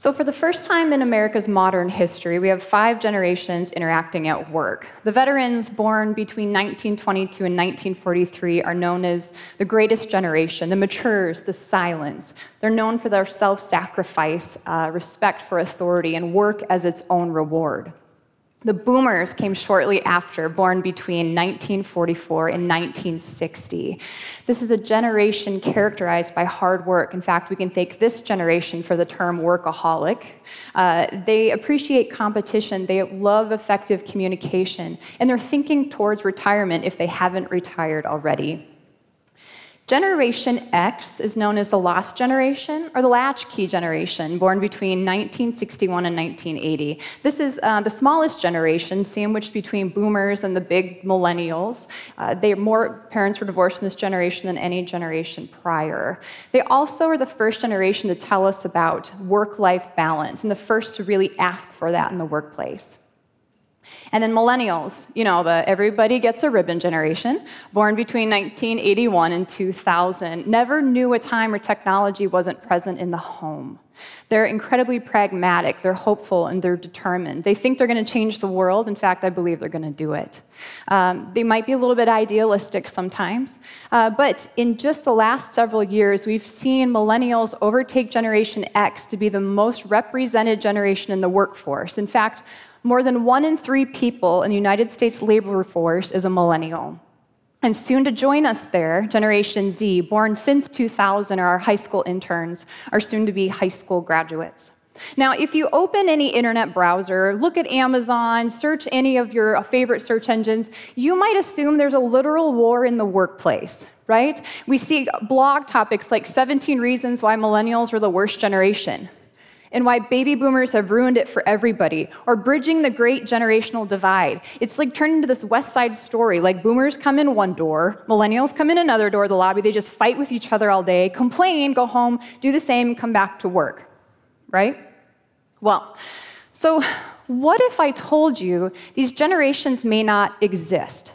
So, for the first time in America's modern history, we have five generations interacting at work. The veterans born between 1922 and 1943 are known as the greatest generation, the matures, the silence. They're known for their self sacrifice, uh, respect for authority, and work as its own reward. The boomers came shortly after, born between 1944 and 1960. This is a generation characterized by hard work. In fact, we can thank this generation for the term workaholic. Uh, they appreciate competition, they love effective communication, and they're thinking towards retirement if they haven't retired already. Generation X is known as the lost generation or the latchkey generation, born between 1961 and 1980. This is uh, the smallest generation, sandwiched between boomers and the big millennials. Uh, they, more parents were divorced from this generation than any generation prior. They also are the first generation to tell us about work life balance and the first to really ask for that in the workplace. And then millennials, you know, the everybody gets a ribbon generation, born between 1981 and 2000, never knew a time where technology wasn't present in the home. They're incredibly pragmatic, they're hopeful, and they're determined. They think they're going to change the world. In fact, I believe they're going to do it. Um, they might be a little bit idealistic sometimes, uh, but in just the last several years, we've seen millennials overtake Generation X to be the most represented generation in the workforce. In fact, more than one in three people in the United States labor force is a millennial. And soon to join us there, Generation Z, born since 2000, are our high school interns, are soon to be high school graduates. Now, if you open any internet browser, look at Amazon, search any of your uh, favorite search engines, you might assume there's a literal war in the workplace, right? We see blog topics like 17 reasons why millennials are the worst generation and why baby boomers have ruined it for everybody, or bridging the great generational divide. It's like turning into this West Side story. Like boomers come in one door, millennials come in another door, the lobby, they just fight with each other all day, complain, go home, do the same, come back to work, right? Well, so what if I told you these generations may not exist?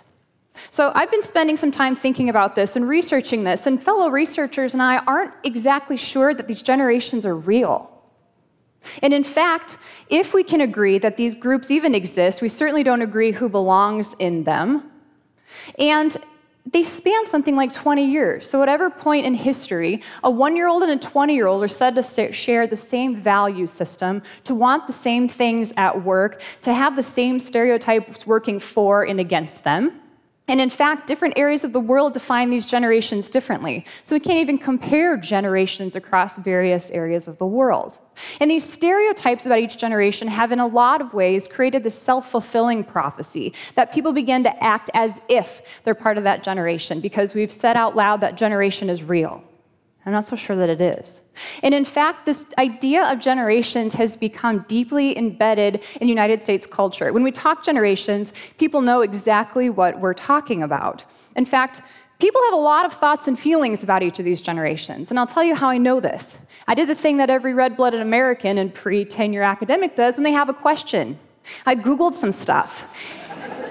So I've been spending some time thinking about this and researching this, and fellow researchers and I aren't exactly sure that these generations are real. And in fact, if we can agree that these groups even exist, we certainly don't agree who belongs in them. And they span something like 20 years. So, whatever point in history, a one year old and a 20 year old are said to share the same value system, to want the same things at work, to have the same stereotypes working for and against them. And in fact, different areas of the world define these generations differently. So we can't even compare generations across various areas of the world. And these stereotypes about each generation have, in a lot of ways, created this self fulfilling prophecy that people begin to act as if they're part of that generation because we've said out loud that generation is real. I'm not so sure that it is. And in fact, this idea of generations has become deeply embedded in United States culture. When we talk generations, people know exactly what we're talking about. In fact, people have a lot of thoughts and feelings about each of these generations. And I'll tell you how I know this. I did the thing that every red blooded American and pre tenure academic does when they have a question. I Googled some stuff.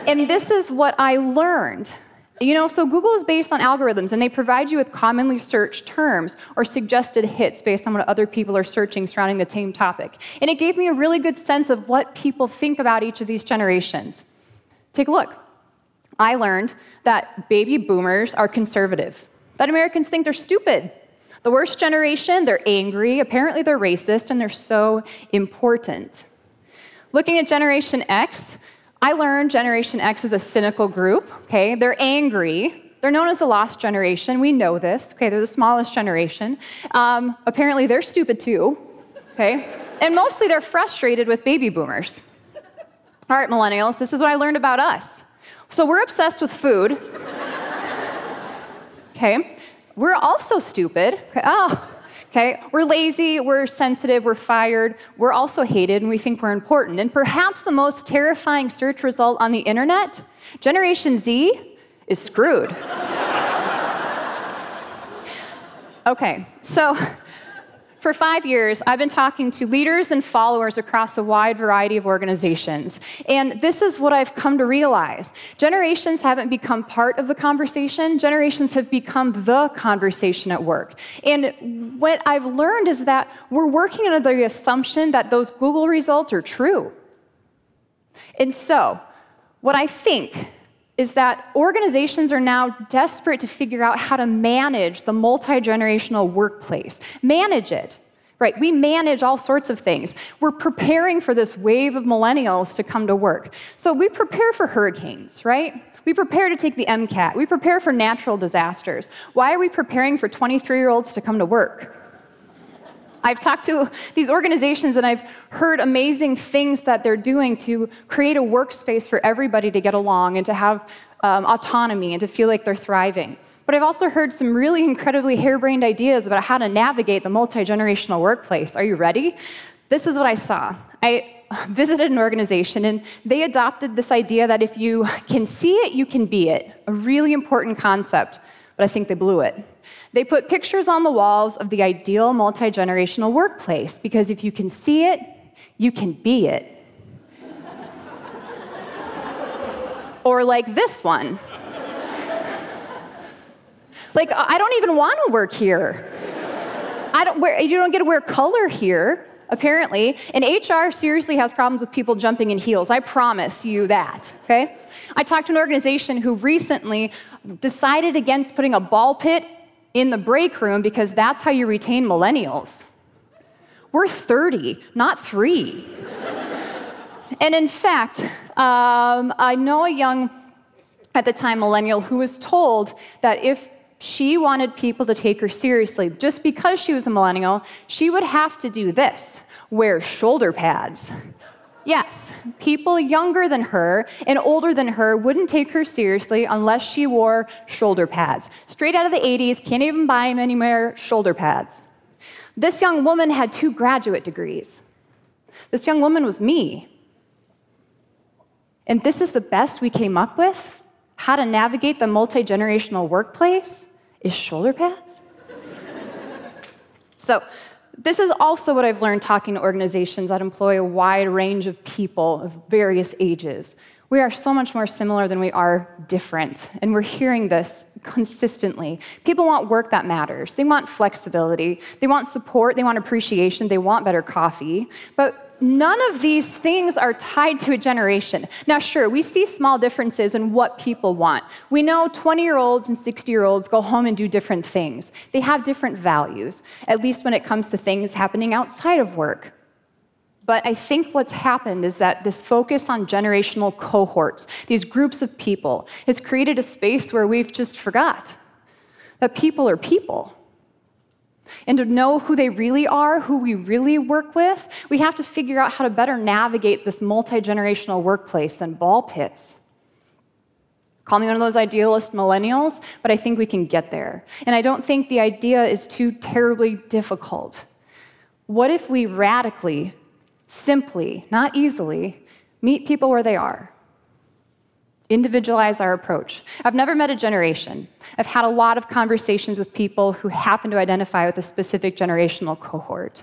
and this is what I learned. You know, so Google is based on algorithms and they provide you with commonly searched terms or suggested hits based on what other people are searching surrounding the same topic. And it gave me a really good sense of what people think about each of these generations. Take a look. I learned that baby boomers are conservative, that Americans think they're stupid. The worst generation, they're angry, apparently they're racist, and they're so important. Looking at Generation X, I learned Generation X is a cynical group, okay? They're angry. They're known as the lost generation. We know this, okay? They're the smallest generation. Um, apparently, they're stupid too, okay? And mostly they're frustrated with baby boomers. All right, millennials, this is what I learned about us. So we're obsessed with food, okay? We're also stupid. Oh, Okay? We're lazy, we're sensitive, we're fired, we're also hated, and we think we're important. And perhaps the most terrifying search result on the internet Generation Z is screwed. okay, so for five years, I've been talking to leaders and followers across a wide variety of organizations. And this is what I've come to realize generations haven't become part of the conversation, generations have become the conversation at work. And what I've learned is that we're working under the assumption that those Google results are true. And so, what I think is that organizations are now desperate to figure out how to manage the multi generational workplace. Manage it. Right, we manage all sorts of things. We're preparing for this wave of millennials to come to work. So we prepare for hurricanes, right? We prepare to take the MCAT. We prepare for natural disasters. Why are we preparing for 23 year olds to come to work? I've talked to these organizations and I've heard amazing things that they're doing to create a workspace for everybody to get along and to have um, autonomy and to feel like they're thriving. But I've also heard some really incredibly harebrained ideas about how to navigate the multi generational workplace. Are you ready? This is what I saw. I visited an organization and they adopted this idea that if you can see it, you can be it. A really important concept, but I think they blew it. They put pictures on the walls of the ideal multi generational workplace because if you can see it, you can be it. or like this one. Like, I don't even want to work here. I don't wear, you don't get to wear color here, apparently. And HR seriously has problems with people jumping in heels. I promise you that, okay? I talked to an organization who recently decided against putting a ball pit in the break room because that's how you retain millennials. We're 30, not three. and in fact, um, I know a young, at the time, millennial who was told that if she wanted people to take her seriously, just because she was a millennial, she would have to do this wear shoulder pads. Yes, people younger than her and older than her wouldn't take her seriously unless she wore shoulder pads. Straight out of the 80s, can't even buy them anymore, shoulder pads. This young woman had two graduate degrees. This young woman was me. And this is the best we came up with? How to navigate the multi generational workplace is shoulder pads? so, this is also what I've learned talking to organizations that employ a wide range of people of various ages. We are so much more similar than we are different, and we're hearing this consistently. People want work that matters. They want flexibility. They want support. They want appreciation. They want better coffee. But none of these things are tied to a generation. Now, sure, we see small differences in what people want. We know 20 year olds and 60 year olds go home and do different things, they have different values, at least when it comes to things happening outside of work. But I think what's happened is that this focus on generational cohorts, these groups of people, has created a space where we've just forgot that people are people. And to know who they really are, who we really work with, we have to figure out how to better navigate this multi generational workplace than ball pits. Call me one of those idealist millennials, but I think we can get there. And I don't think the idea is too terribly difficult. What if we radically, simply, not easily, meet people where they are? individualize our approach. I've never met a generation. I've had a lot of conversations with people who happen to identify with a specific generational cohort.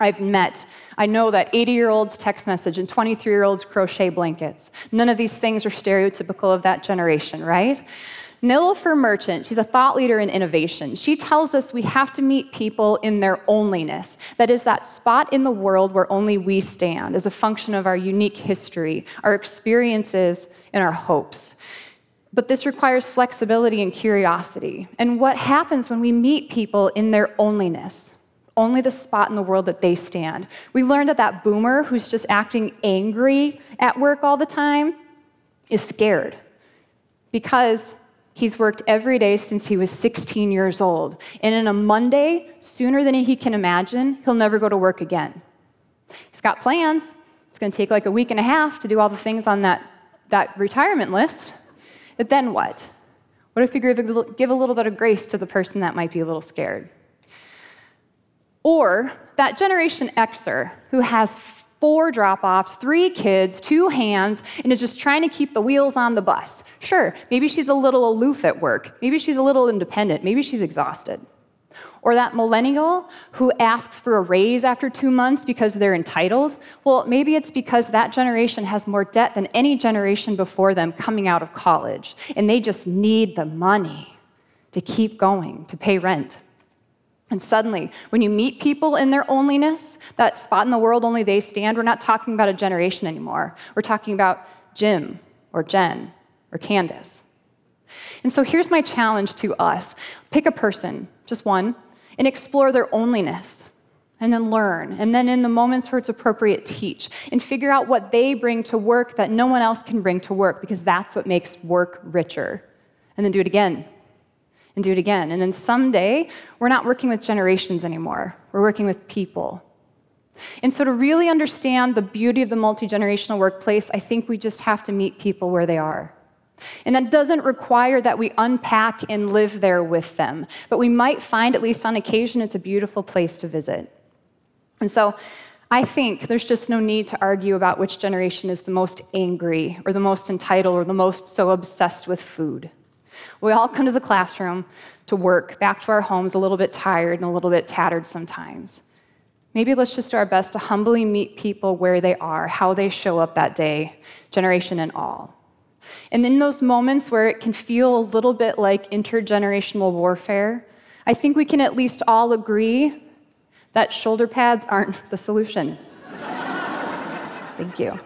I've met, I know that 80 year olds text message and 23 year olds crochet blankets. None of these things are stereotypical of that generation, right? Nilofer Merchant, she's a thought leader in innovation. She tells us we have to meet people in their onlyness. That is, that spot in the world where only we stand as a function of our unique history, our experiences, and our hopes. But this requires flexibility and curiosity. And what happens when we meet people in their onlyness? Only the spot in the world that they stand. We learned that that boomer who's just acting angry at work all the time is scared because He's worked every day since he was 16 years old. And in a Monday, sooner than he can imagine, he'll never go to work again. He's got plans. It's going to take like a week and a half to do all the things on that, that retirement list. But then what? What if you give a, give a little bit of grace to the person that might be a little scared? Or that Generation Xer who has four drop offs, three kids, two hands, and is just trying to keep the wheels on the bus. Sure, maybe she's a little aloof at work. Maybe she's a little independent. Maybe she's exhausted. Or that millennial who asks for a raise after two months because they're entitled? Well, maybe it's because that generation has more debt than any generation before them coming out of college, and they just need the money to keep going, to pay rent. And suddenly, when you meet people in their onlyness, that spot in the world only they stand, we're not talking about a generation anymore. We're talking about Jim or Jen or Candace. And so here's my challenge to us pick a person, just one, and explore their onlyness. And then learn. And then, in the moments where it's appropriate, teach. And figure out what they bring to work that no one else can bring to work, because that's what makes work richer. And then do it again and do it again. And then someday, we're not working with generations anymore, we're working with people. And so, to really understand the beauty of the multi generational workplace, I think we just have to meet people where they are. And that doesn't require that we unpack and live there with them, but we might find, at least on occasion, it's a beautiful place to visit. And so, I think there's just no need to argue about which generation is the most angry or the most entitled or the most so obsessed with food. We all come to the classroom to work, back to our homes a little bit tired and a little bit tattered sometimes. Maybe let's just do our best to humbly meet people where they are, how they show up that day, generation and all. And in those moments where it can feel a little bit like intergenerational warfare, I think we can at least all agree that shoulder pads aren't the solution. Thank you.